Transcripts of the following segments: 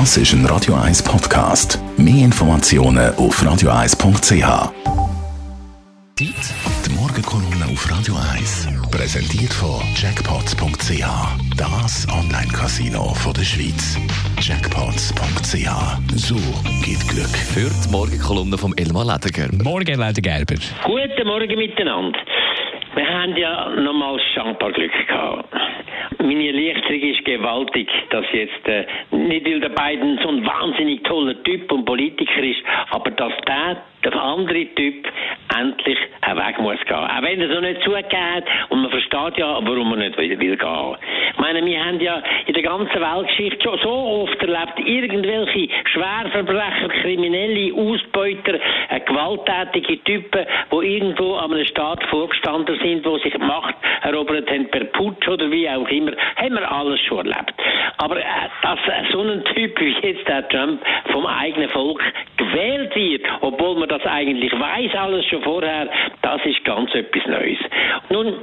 Das ist ein Radio 1 Podcast. Mehr Informationen auf radio1.ch. Die Morgenkolumne auf Radio 1 präsentiert von Jackpots.ch. Das Online-Casino der Schweiz. Jackpots.ch. So geht Glück. Für die Morgenkolumne vom Elmar Ledergerber. Morgen, Ledergerber. Guten Morgen miteinander. Wir haben ja nochmals Champagner-Glück gehabt. Meine Erleichterung ist gewaltig, dass jetzt, äh, nicht weil der Biden so ein wahnsinnig toller Typ und Politiker ist, aber dass der, andere Typ endlich einen Weg muss gehen. Auch wenn er so nicht zugegeben hat und man versteht ja, warum er nicht will, will gehen. Ich meine, wir haben ja in der ganzen Weltgeschichte schon so oft erlebt, irgendwelche Schwerverbrecher, Kriminelle, Ausbeuter, äh, gewalttätige Typen, die irgendwo an einem Staat vorgestanden sind, wo sich Macht erobert haben per Putsch oder wie auch immer, haben wir alles schon erlebt. Aber äh, dass so ein Typ wie jetzt der Trump vom eigenen Volk gewählt wird, obwohl man das eigentlich weiß, alles schon vorher, das ist ganz etwas Neues. Nun,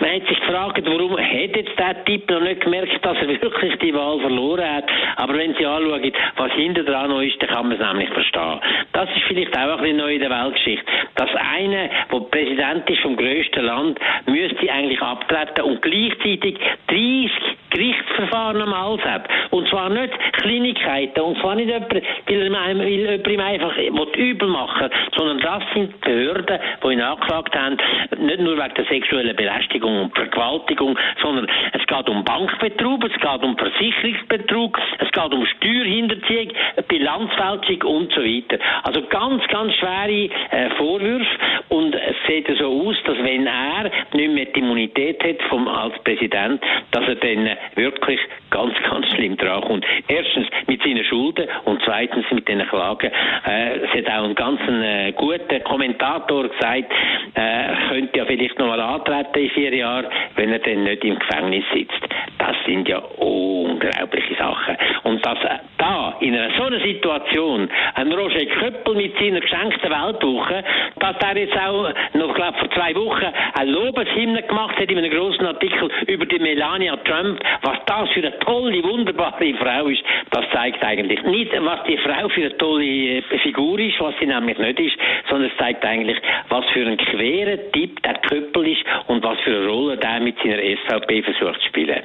man hat sich gefragt, warum hat jetzt der Typ noch nicht gemerkt, dass er wirklich die Wahl verloren hat. Aber wenn Sie anschauen, was hinter dran noch ist, dann kann man es nämlich verstehen. Das ist vielleicht auch ein bisschen neu in der Weltgeschichte. Dass einer, der Präsident ist vom grössten Land, müsste eigentlich abtreten und gleichzeitig 30 Gerichtsverfahren am Hals hat. Und zwar nicht Kleinigkeiten, und zwar nicht jemand, weil jemand ihm einfach übel machen sondern das sind Behörden, die ihn angeklagt haben, nicht nur wegen der sexuellen Belästigung und Vergewaltigung, sondern es geht um Bankbetrug, es geht um Versicherungsbetrug, es geht um Steuerhinterziehung, Bilanzfälschung und so weiter. Also ganz, ganz schwere äh, Vorwürfe und es sieht so aus, dass wenn er nicht mehr die Immunität hat vom, als Präsident, dass er dann wirklich ganz, ganz schlimm dran kommt. Erstens mit seinen Schulden und zweitens mit den Klagen. Äh, es hat auch einen ganz äh, guten Kommentator gesagt, äh, könnte ja vielleicht noch mal antreten in vier Jahren, wenn er dann nicht im Gefängnis sitzt. Das sind ja unglaubliche Sachen. Und dass da, in einer so einer Situation, ein Roger Köppel mit seiner geschenkten Weltwoche, dass er jetzt auch noch, glaube vor zwei Wochen ein Lobeshymne gemacht hat in einem großen Artikel über die Melania Trump, was das für eine tolle, wunderbare Frau ist, das zeigt eigentlich nicht, was die Frau für eine tolle äh, Figur ist, was sie nämlich nicht ist, sondern es zeigt eigentlich, was für ein querer Typ der Köppel ist und was für eine Rolle der mit seiner SVP versucht zu spielen.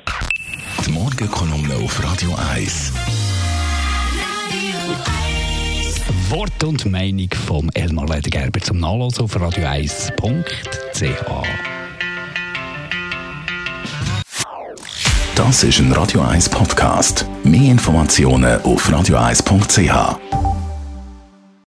Morgenkolumne auf Radio 1. Wort und Meinung vom Elmar Ledergerber zum Nachlesen auf radio1.ch. Das ist ein Radio 1 Podcast. Mehr Informationen auf radio1.ch.